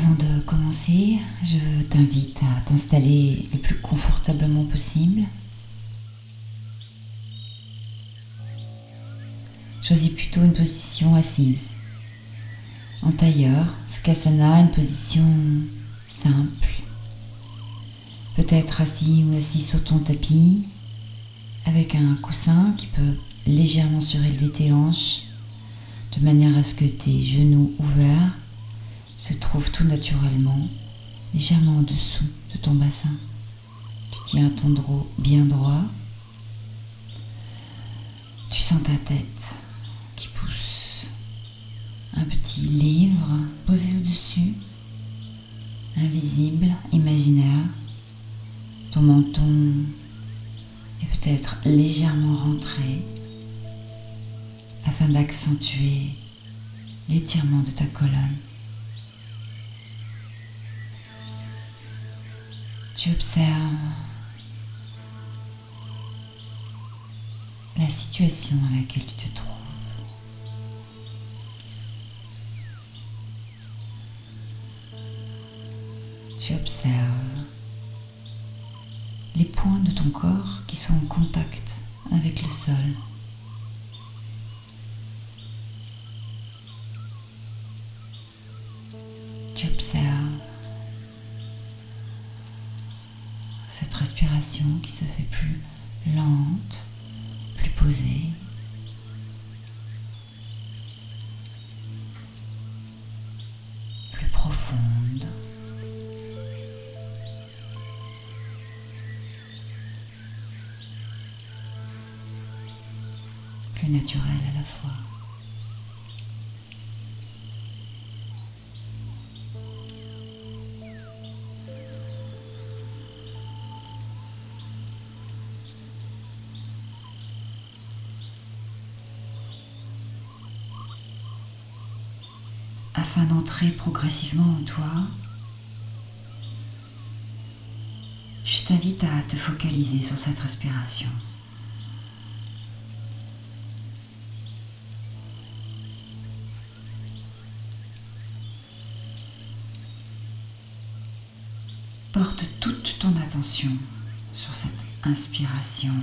Avant de commencer, je t'invite à t'installer le plus confortablement possible. Choisis plutôt une position assise. En tailleur, Sukhasana, une position simple. Peut-être assis ou assis sur ton tapis, avec un coussin qui peut légèrement surélever tes hanches, de manière à ce que tes genoux ouverts se trouvent tout naturellement légèrement en dessous de ton bassin. Tu tiens ton dos bien droit. Tu sens ta tête qui pousse. Un petit livre posé au-dessus, invisible, imaginaire. Ton menton est peut-être légèrement rentré afin d'accentuer l'étirement de ta colonne. Tu observes la situation dans laquelle tu te trouves. Tu observes les points de ton corps qui sont en contact avec le sol. Qui se fait plus lente, plus posée. plus profonde. plus naturelle à la fois. Afin d'entrer progressivement en toi, je t'invite à te focaliser sur cette respiration. Porte toute ton attention sur cette inspiration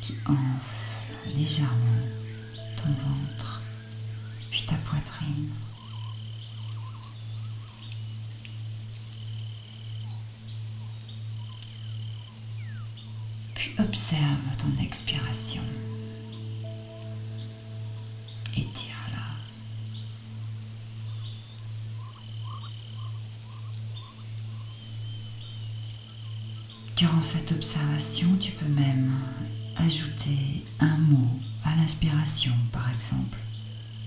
qui enfle légèrement ton ventre, puis ta poitrine. Puis observe ton expiration. Étire-la. Durant cette observation, tu peux même ajouter un mot à l'inspiration, par exemple.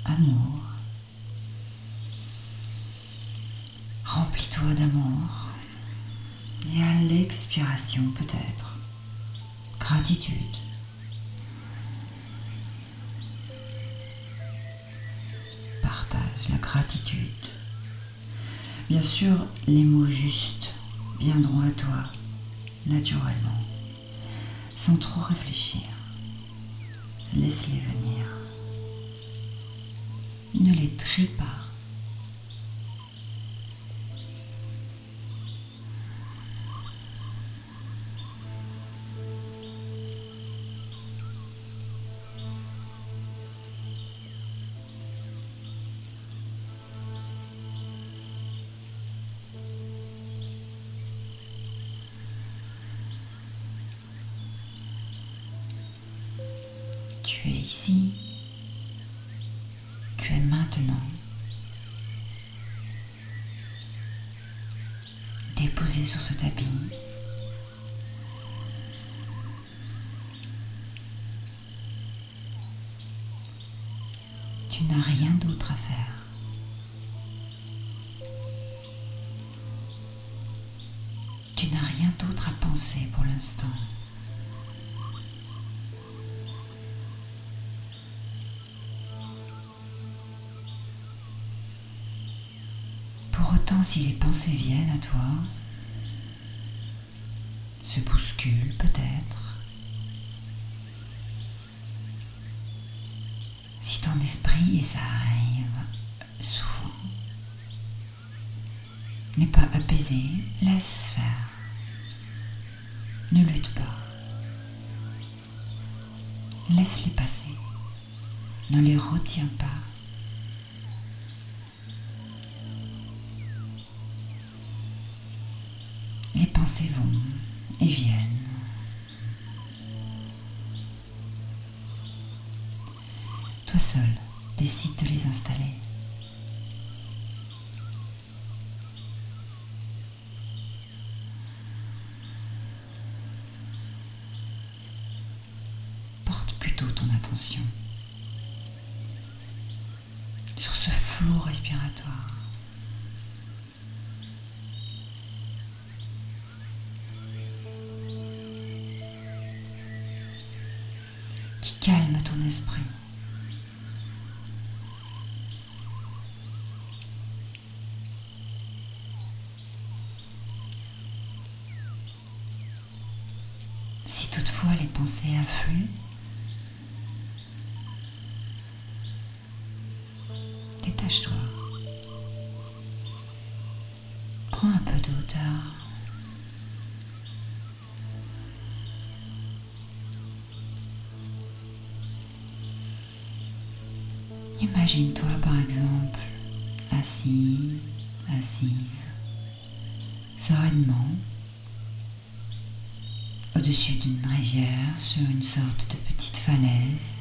Amour. Remplis-toi d'amour. Et à l'expiration, peut-être, gratitude. Partage la gratitude. Bien sûr, les mots justes viendront à toi naturellement, sans trop réfléchir. Laisse-les venir. Ne les trie pas. Ici. Tu es maintenant. Déposé sur ce tapis. Tu n'as rien d'autre à faire. Tu n'as rien d'autre à penser pour l'instant. Si les pensées viennent à toi, se bousculent peut-être, si ton esprit, et ça arrive souvent, n'est pas apaisé, laisse faire. Ne lutte pas. Laisse-les passer. Ne les retiens pas. Pensées vont et viennent. Toi seul décide de les installer. Porte plutôt ton attention sur ce flot respiratoire. Si toutefois les pensées affluent, détache-toi. Imagine-toi par exemple assis, assise, sereinement, au-dessus d'une rivière sur une sorte de petite falaise.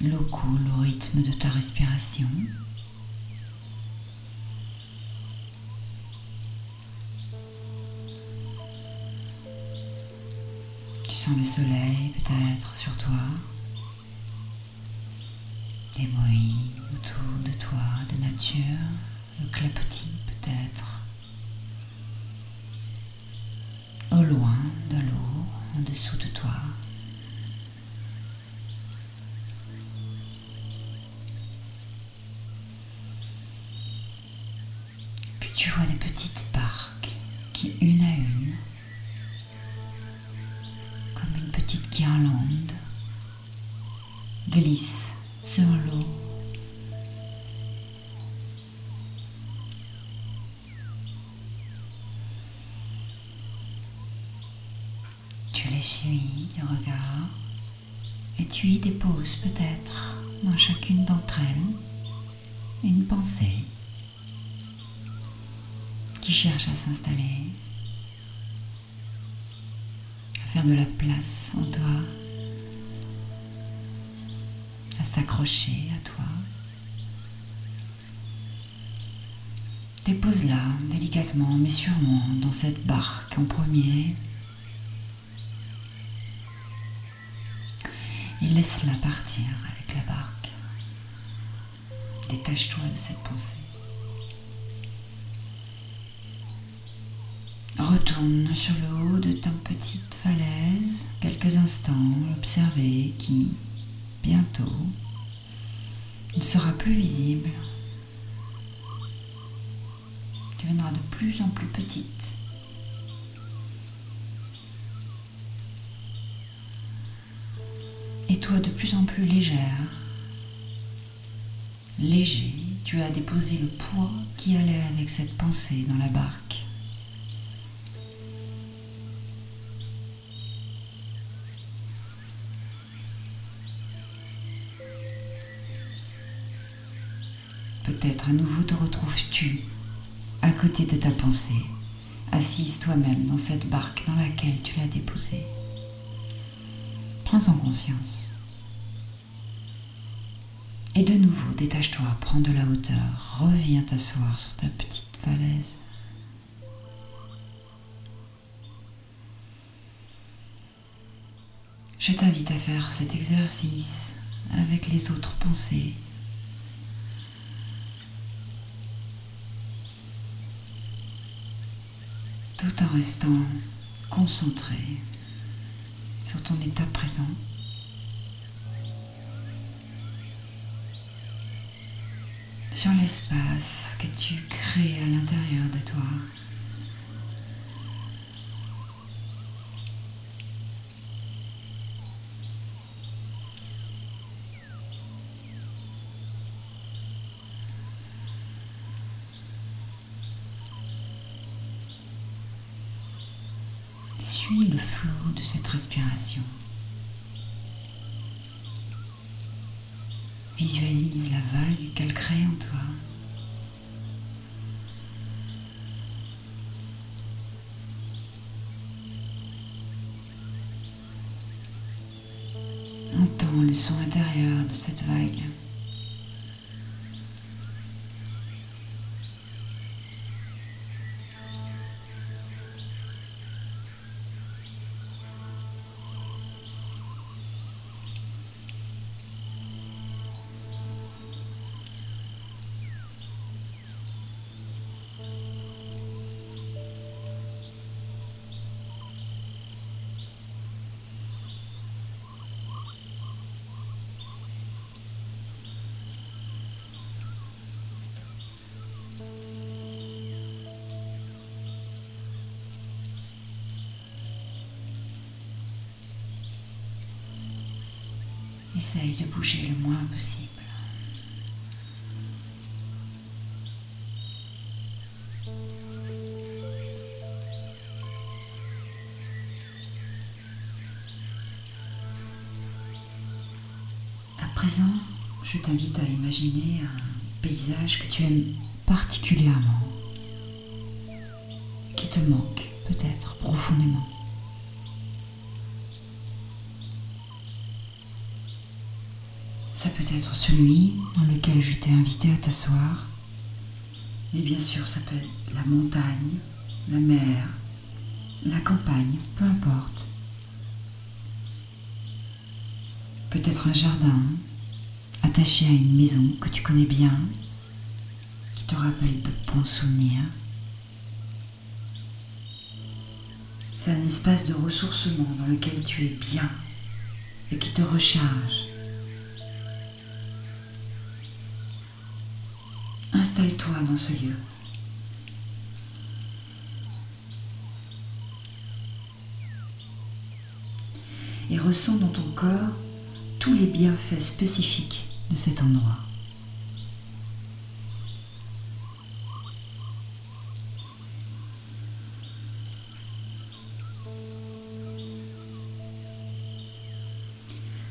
L'eau coule au rythme de ta respiration. Le soleil peut-être sur toi. Les bruits autour de toi de nature, le clapotis peut-être. Au loin de l'eau, en dessous de toi. Puis tu vois des petites barques qui, une, une pensée qui cherche à s'installer, à faire de la place en toi, à s'accrocher à toi. Dépose-la délicatement mais sûrement dans cette barque en premier et laisse-la partir avec la barque. Détache-toi de cette pensée. Retourne sur le haut de ta petite falaise quelques instants, observer qui, bientôt, ne sera plus visible. Deviendra de plus en plus petite. Et toi de plus en plus légère. Léger, tu as déposé le poids qui allait avec cette pensée dans la barque. Peut-être à nouveau te retrouves-tu à côté de ta pensée, assise toi-même dans cette barque dans laquelle tu l'as déposée. Prends-en conscience. Et de nouveau, détache-toi, prends de la hauteur, reviens t'asseoir sur ta petite falaise. Je t'invite à faire cet exercice avec les autres pensées tout en restant concentré sur ton état présent. sur l'espace que tu crées à l'intérieur de toi. Suis le flou de cette respiration. Visualise la vague qu'elle crée en toi. Entends le son intérieur de cette vague. Essaye de bouger le moins possible. À présent, je t'invite à imaginer un paysage que tu aimes particulièrement, qui te manque peut-être profondément. Ça peut être celui dans lequel je t'ai invité à t'asseoir. Mais bien sûr, ça peut être la montagne, la mer, la campagne, peu importe. Peut-être un jardin attaché à une maison que tu connais bien, qui te rappelle de bons souvenirs. C'est un espace de ressourcement dans lequel tu es bien et qui te recharge. Installe-toi dans ce lieu. Et ressens dans ton corps tous les bienfaits spécifiques de cet endroit.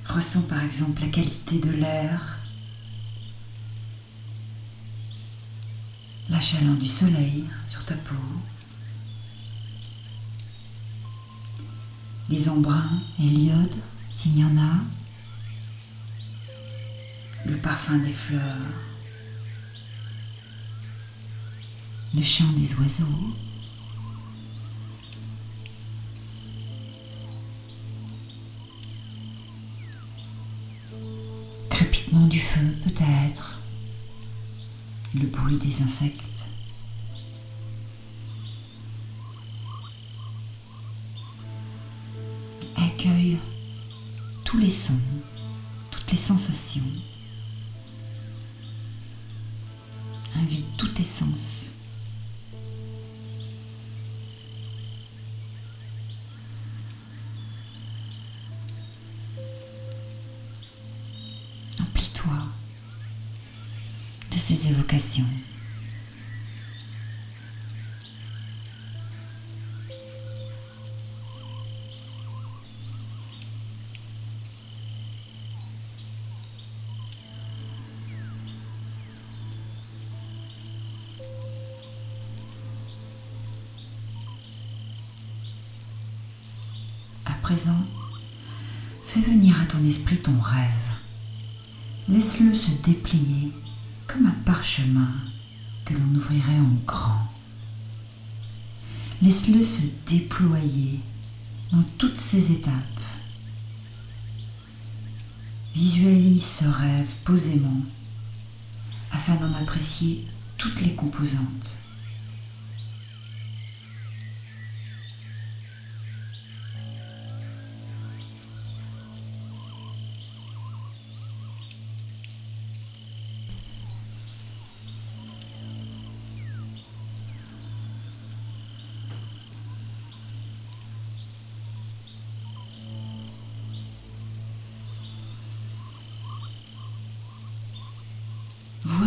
Ressens par exemple la qualité de l'air la chaleur du soleil sur ta peau, les embruns et l'iode s'il y en a, le parfum des fleurs, le chant des oiseaux. Crépitement du feu peut-être le bruit des insectes. Les sons, toutes les sensations. Invite tous tes sens. Emplis-toi de ces évocations. Présent, fais venir à ton esprit ton rêve. Laisse-le se déplier comme un parchemin que l'on ouvrirait en grand. Laisse-le se déployer dans toutes ses étapes. Visualise ce rêve posément afin d'en apprécier toutes les composantes.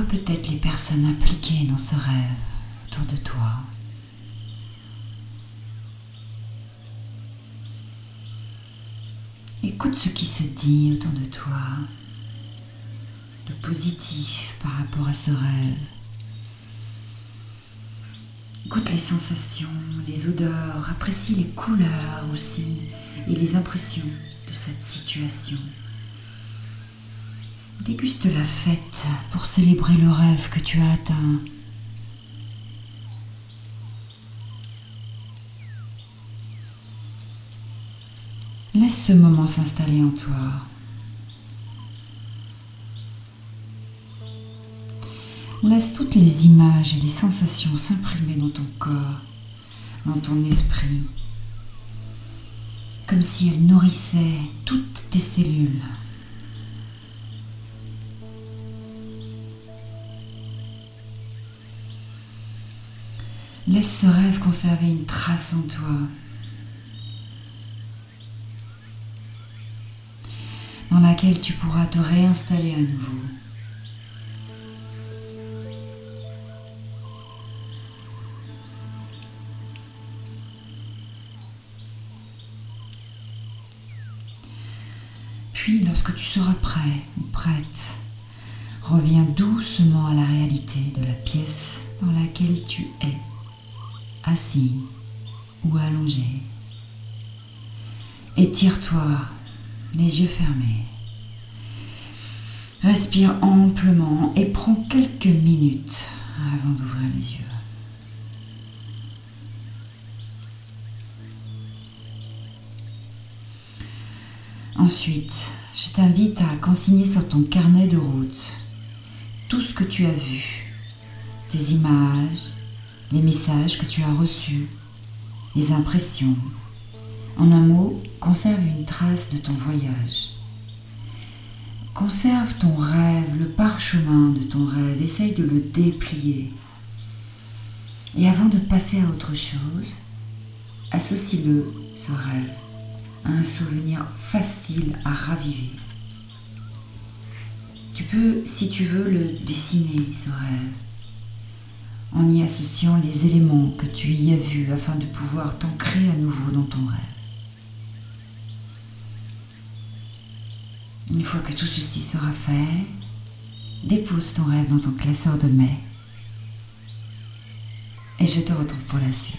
Peut-être les personnes impliquées dans ce rêve autour de toi. Écoute ce qui se dit autour de toi, de positif par rapport à ce rêve. Écoute les sensations, les odeurs, apprécie les couleurs aussi et les impressions de cette situation. Déguste la fête pour célébrer le rêve que tu as atteint. Laisse ce moment s'installer en toi. Laisse toutes les images et les sensations s'imprimer dans ton corps, dans ton esprit, comme si elles nourrissaient toutes tes cellules. Laisse ce rêve conserver une trace en toi. dans laquelle tu pourras te réinstaller à nouveau. Puis, lorsque tu seras prêt ou prête, reviens doucement à la réalité de la pièce dans laquelle tu es, assis ou allongé. Étire-toi, les yeux fermés. Respire amplement et prends quelques minutes avant d'ouvrir les yeux. Ensuite, je t'invite à consigner sur ton carnet de route tout ce que tu as vu, tes images, les messages que tu as reçus, les impressions. En un mot, conserve une trace de ton voyage. Conserve ton rêve, le parchemin de ton rêve, essaye de le déplier. Et avant de passer à autre chose, associe-le, ce rêve, un souvenir facile à raviver. Tu peux, si tu veux, le dessiner, ce rêve, en y associant les éléments que tu y as vus afin de pouvoir t'ancrer à nouveau dans ton rêve. Une fois que tout ceci sera fait, dépose ton rêve dans ton classeur de mai et je te retrouve pour la suite.